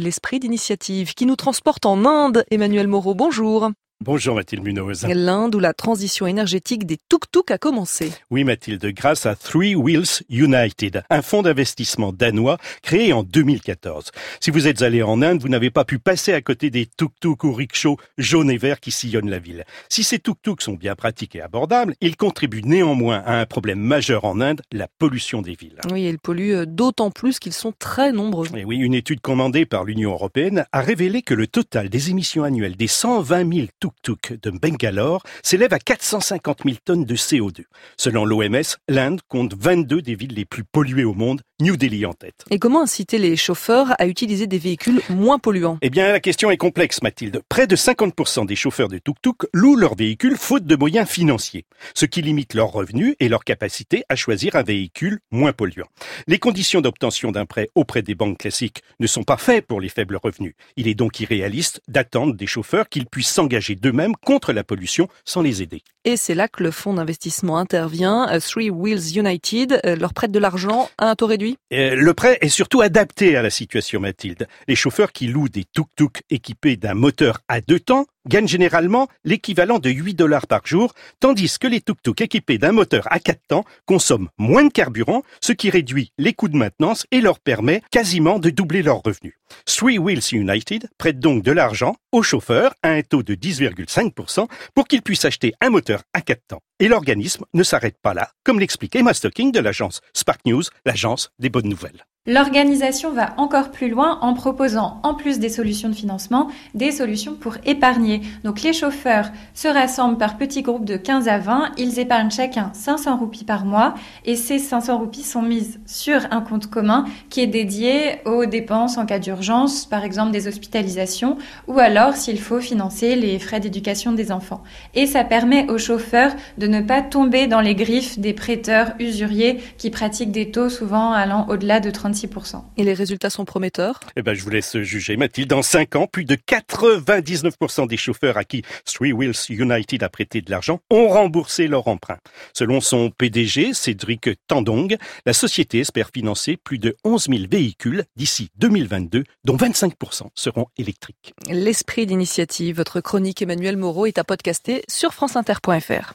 l'esprit d'initiative qui nous transporte en Inde. Emmanuel Moreau, bonjour. Bonjour Mathilde Munoz. L'Inde où la transition énergétique des tuk-tuk a commencé. Oui Mathilde, grâce à Three Wheels United, un fonds d'investissement danois créé en 2014. Si vous êtes allé en Inde, vous n'avez pas pu passer à côté des tuk-tuk ou rickshaws jaunes et verts qui sillonnent la ville. Si ces tuk-tuk sont bien pratiques et abordables, ils contribuent néanmoins à un problème majeur en Inde, la pollution des villes. Oui, ils polluent euh, d'autant plus qu'ils sont très nombreux. Et oui, une étude commandée par l'Union européenne a révélé que le total des émissions annuelles des 120 000 tuk tuk de Bangalore s'élève à 450 000 tonnes de CO2. Selon l'OMS, l'Inde compte 22 des villes les plus polluées au monde, New Delhi en tête. Et comment inciter les chauffeurs à utiliser des véhicules moins polluants? Eh bien, la question est complexe, Mathilde. Près de 50% des chauffeurs de tuk-tuk louent leurs véhicules faute de moyens financiers, ce qui limite leurs revenus et leur capacité à choisir un véhicule moins polluant. Les conditions d'obtention d'un prêt auprès des banques classiques ne sont pas faites pour les faibles revenus. Il est donc irréaliste d'attendre des chauffeurs qu'ils puissent s'engager d'eux-mêmes contre la pollution sans les aider. Et c'est là que le fonds d'investissement intervient. Euh, Three Wheels United euh, leur prête de l'argent à un taux réduit? Euh, Le prêt est surtout adapté à la situation, Mathilde. Les chauffeurs qui louent des tuk-tuk équipés d'un moteur à deux temps gagnent généralement l'équivalent de 8 dollars par jour, tandis que les tuk-tuk équipés d'un moteur à quatre temps consomment moins de carburant, ce qui réduit les coûts de maintenance et leur permet quasiment de doubler leurs revenus. Three Wheels United prête donc de l'argent aux chauffeurs à un taux de 10,5% pour qu'ils puissent acheter un moteur à quatre temps. Et l'organisme ne s'arrête pas là, comme l'explique Emma Stocking de l'agence Spark News, l'agence des bonnes nouvelles. L'organisation va encore plus loin en proposant, en plus des solutions de financement, des solutions pour épargner. Donc les chauffeurs se rassemblent par petits groupes de 15 à 20, ils épargnent chacun 500 roupies par mois et ces 500 roupies sont mises sur un compte commun qui est dédié aux dépenses en cas d'urgence, par exemple des hospitalisations, ou alors s'il faut financer les frais d'éducation des enfants. Et ça permet aux chauffeurs de ne pas tomber dans les griffes des prêteurs usuriers qui pratiquent des taux souvent allant au-delà de 36%. Et les résultats sont prometteurs? Eh ben, je vous laisse juger, Mathilde. Dans 5 ans, plus de 99% des chauffeurs à qui Three Wheels United a prêté de l'argent ont remboursé leur emprunt. Selon son PDG, Cédric Tandong, la société espère financer plus de 11 000 véhicules d'ici 2022, dont 25% seront électriques. L'esprit d'initiative, votre chronique Emmanuel Moreau est à podcaster sur franceinter.fr.